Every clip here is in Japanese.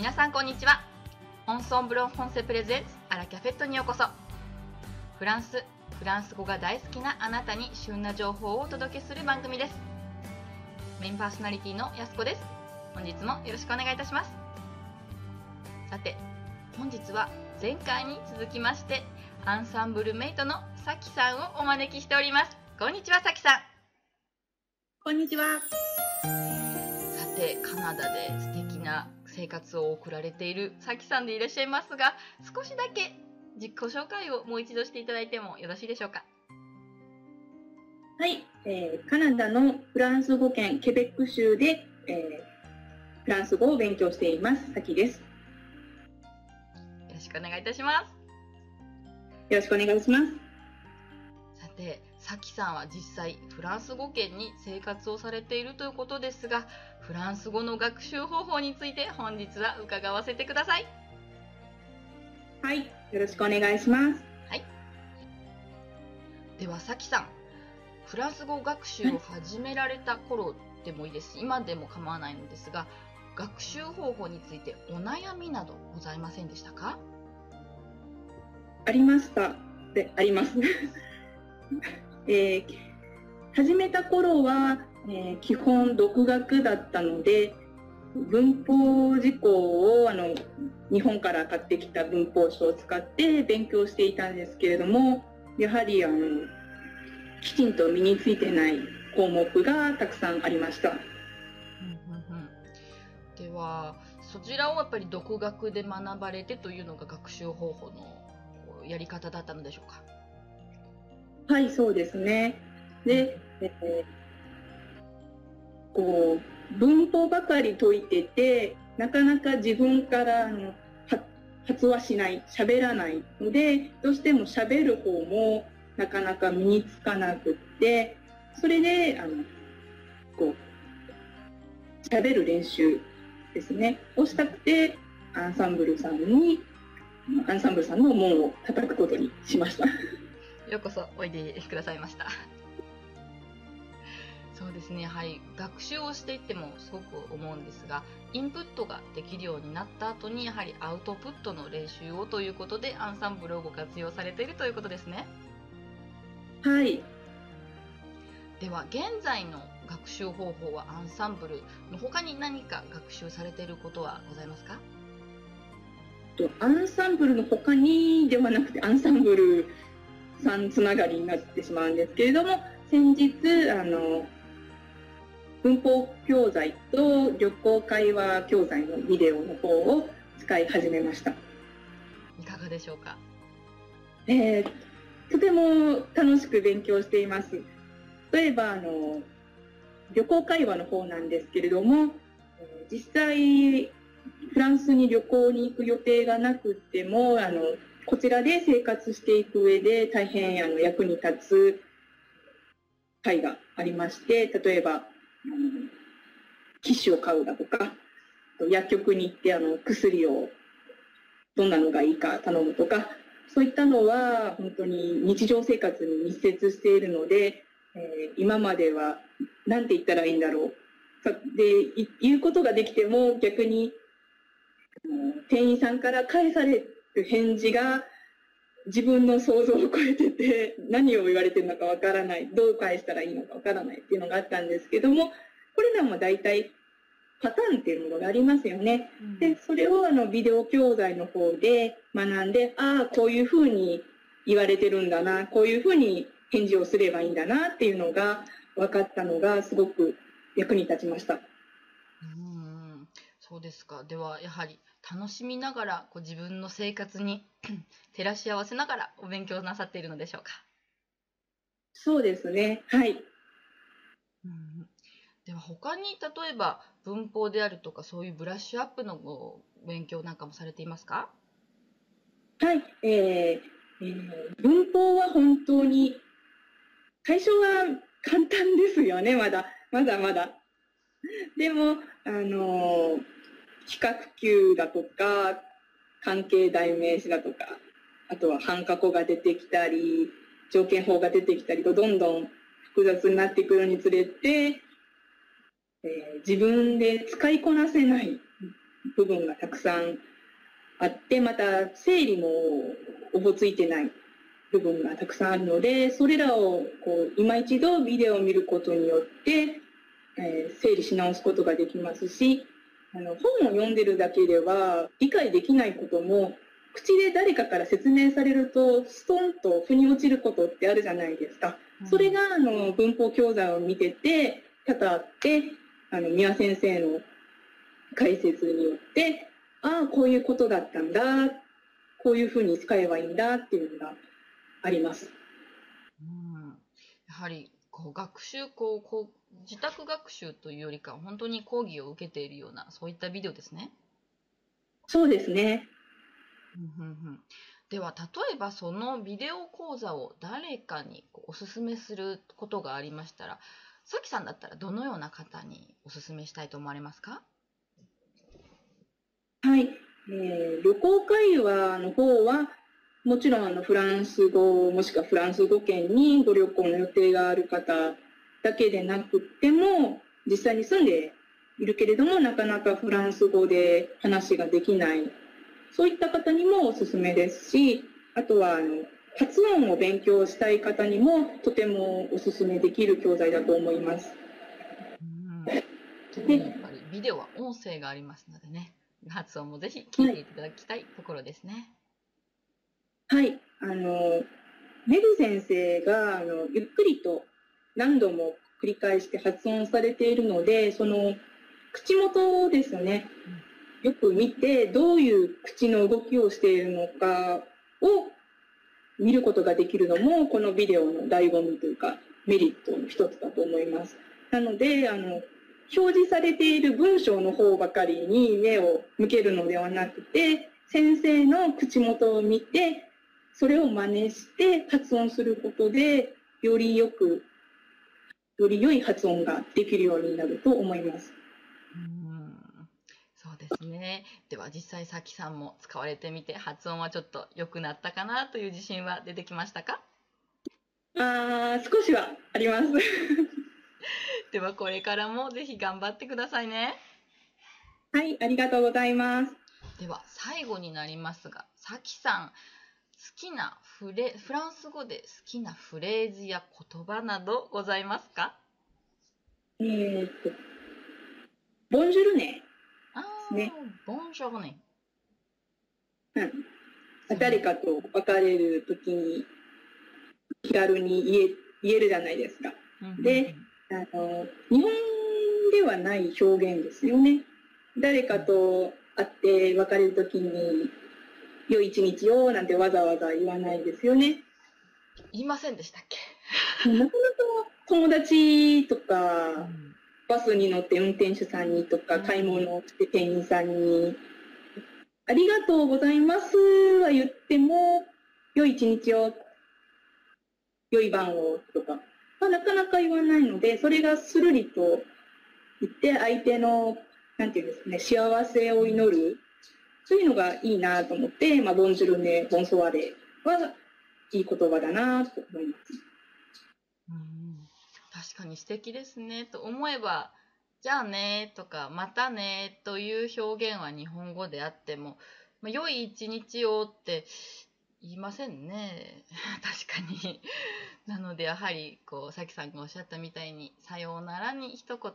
皆さんこんにちは。オンソンブロンフォンセプレゼンツアラキャフェットにようこそ。フランスフランス語が大好きなあなたに旬な情報をお届けする番組です。メインパーソナリティのやすこです。本日もよろしくお願いいたします。さて本日は前回に続きましてアンサンブルメイトのさきさんをお招きしております。こんにちはさきさん。こんにちは。さてカナダで素敵な生活を送られているさきさんでいらっしゃいますが少しだけ自己紹介をもう一度していただいてもよろしいでしょうか？はい、えーカナダのフランス語圏ケベック州で、えーフランス語を勉強しています。さきです。よよろしくお願いいたしますろしくお願いします。さてさきさんは実際フランス語圏に生活をされているということですがフランス語の学習方法について本日は伺わせてくださいはい、よろしくお願いします。ではさきさんフランス語学習を始められた頃でもいいですし今でも構わないのですが学習方法についてお悩みなどございませんでしたか？ありました。で、あります。えー始めた頃は、えー基本独学だったので、文法事項をあの日本から買ってきた文法書を使って勉強していたんですけれども、やはりあのきちんと身についてない項目がたくさんありました。ではそちらをやっぱり独学で学ばれてというのが学習方法のやり方だったのでしょうか？はい、そうですね。で、えーこう、文法ばかり解いてて、なかなか自分からあのは発話しない、喋らないので、どうしても喋る方もなかなか身につかなくって、それで、あの、こう、喋る練習ですね、をしたくて、アンサンブルさんに、アンサンブルさんの門を叩くことにしました。ようこそおいでくださいました。そうですねやはり学習をしていってもすごく思うんですがインプットができるようになった後にやはりアウトプットの練習をということでアンサンブルをご活用されているということですね。はい。では現在の学習方法はアンサンブルの他に何か学習されていることはございますか？とアンサンブルの他にではなくてアンサンブルさんつながりになってしまうんですけれども先日あの文法教材と旅行会話教材のビデオの方を使い始めました、いかがでしょうか？えーとても楽しく勉強しています。例えばあの旅行会話の方なんですけれどもえー実際フランスに旅行に行く予定がなくってもあのこちらで生活していく上で大変あの役に立つ会がありまして例えばあの機種を買うだとか薬局に行ってあの薬をどんなのがいいか頼むとかそういったのは本当に日常生活に密接しているので、えー今までは何て言ったらいいんだろう。さで言うことができても逆に店員さんから返され返事が自分の想像を超えてて何を言われてるのかわからないどう返したらいいのかわからないっていうのがあったんですけどもこれらも大体パターンっていうものがありますよね。で、それをあのビデオ教材の方で学んで、ああ、こういうふうに言われてるんだな、こういうふうに返事をすればいいんだなっていうのが分かったのがすごく役に立ちました。うんそうですかではやはり楽しみながらこう自分の生活に 照らし合わせながらお勉強なさっているのでしょうか、そうですね。はい。うん、では他に例えば文法であるとかそういうブラッシュアップのお勉強なんかもされていますか？はい。えーえー文法は本当に最初は簡単ですよね、まだ。まだまだ。でも、あのー比較級だとか、関係代名詞だとか、あとは半過去が出てきたり、条件法が出てきたりと、どんどん複雑になってくるにつれて、えー自分で使いこなせない部分がたくさんあって、また整理もおぼついてない部分がたくさんあるので、それらをこう今一度ビデオを見ることによって、えー、整理し直すことができますし、あの本を読んでるだけでは理解できないことも口で誰かから説明されるとストンと腑に落ちることってあるじゃないですか。それがあの文法教材を見てて多々あってあの宮先生の解説によってああこういうことだったんだこういうふうに使えばいいんだっていうのがあります。うん、やはりこう学習こうこう自宅学習というよりか本当に講義を受けているようなそういったビデオですね。そうですね。では例えばそのビデオ講座を誰かにおすすめすることがありましたらさきさんだったらどのような方におすすめしたいと思われますか？はい、えー、旅行会話の方はもちろんあのフランス語もしくはフランス語圏にご旅行の予定がある方だけでなくても実際に住んでいるけれどもなかなかフランス語で話ができないそういった方にもおすすめですしあとはあの発音を勉強したい方にもとてもおすすめできる教材だと思います。うん、やっぱりビデオは音声がありますのでね発音もぜひ聞いていただきたいところですね。はい、はいあのメル先生があのゆっくりと何度も繰り返して発音されているのでその口元ですね、よく見てどういう口の動きをしているのかを見ることができるのもこのビデオの醍醐味というかメリットの一つだと思います。なのであの表示されている文章の方ばかりに目を向けるのではなくて先生の口元を見てそれを真似して発音することで、よりよく、より良い発音ができるようになると思います。うんそうですね。では実際さきさんも使われてみて発音はちょっと良くなったかなという自信は出てきましたか？あ少しはあります。ではこれからもぜひ頑張ってくださいね。はい、ありがとうございます。では最後になりますが、さきさん、きなフレフランス語で好きなフレーズや言葉などございますか？えー、っと、ボンジュルネ。あね。ボンジュルネ。うん。誰かと別れるときに気軽に言え言えるじゃないですか。で、あの、日本ではない表現ですよね。誰かと会って別れるときに良い一日をなんてわざわざ言わないですよね。言いませんでしたっけ？なかなか友達とか、うん、バスに乗って運転手さんにとか、買い物をして店員さんに、ありがとうございますは言っても、良い一日を、良い晩をとか、まあ、なかなか言わないので、それがするりと言って相手の、なんていうんですかね、幸せを祈るそういうのがいいなと思って、まあ、ボンジュルネ、ボンソワレはいい言葉だなと思います。うん確かに素敵ですねと思えば、じゃあねとか、またねという表現は日本語であっても、まあ、良い一日をって言いませんね。確かに。なのでやはり、こう、さきさんがおっしゃったみたいに、さようならに一言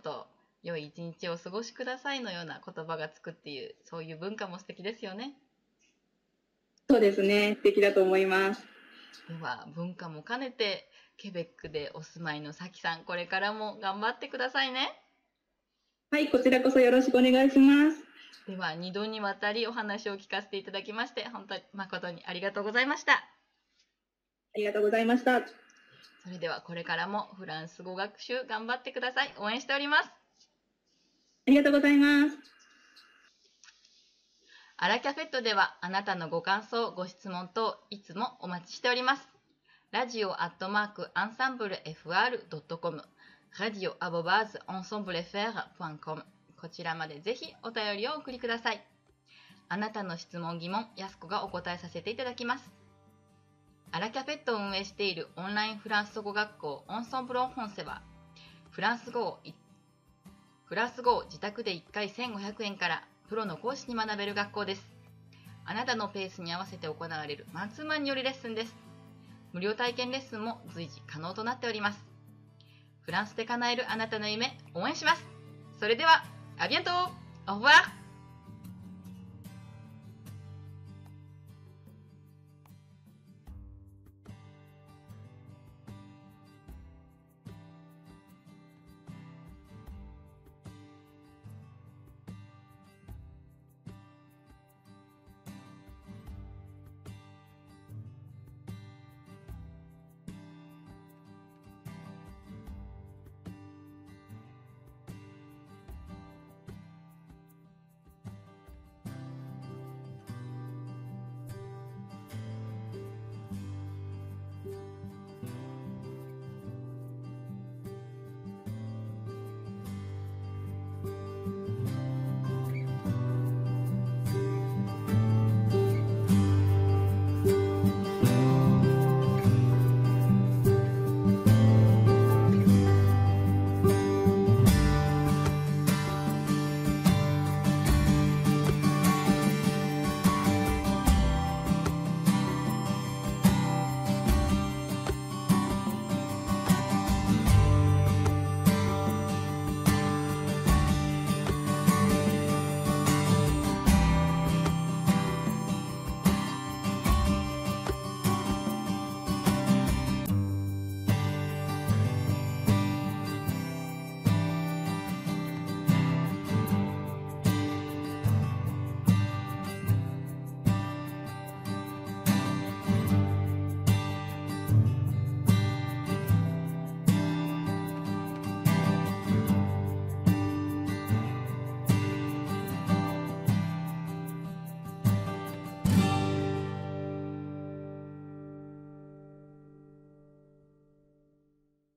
良い一日をお過ごしくださいのような言葉がつくっていう、そういう文化も素敵ですよね。そうですね。素敵だと思います。では、文化も兼ねて、ケベックでお住まいのさきさん、これからも頑張ってくださいね。はい、こちらこそよろしくお願いします。では、2度にわたりお話を聞かせていただきまして、本当に誠にありがとうございました。ありがとうございました。それではこれからもフランス語学習頑張ってください。応援しております。ありがとうございます。アラキャフェットではあなたのご感想、ご質問等いつもお待ちしております。ラジオアットマークアンサンブル FR.com ラジオアボバーズアンサンブル FR.com こちらまでぜひお便りをお送りください。あなたの質問疑問、やすこがお答えさせていただきます。アラキャフェットを運営しているオンラインフランス語学校オンソンブロン本セはフランス語をフランス語を自宅で1回1500円からプロの講師に学べる学校です。あなたのペースに合わせて行われるマンツーマンによるレッスンです。無料体験レッスンも随時可能となっております。フランスで叶えるあなたの夢、応援します。それでは、アビアントオーバー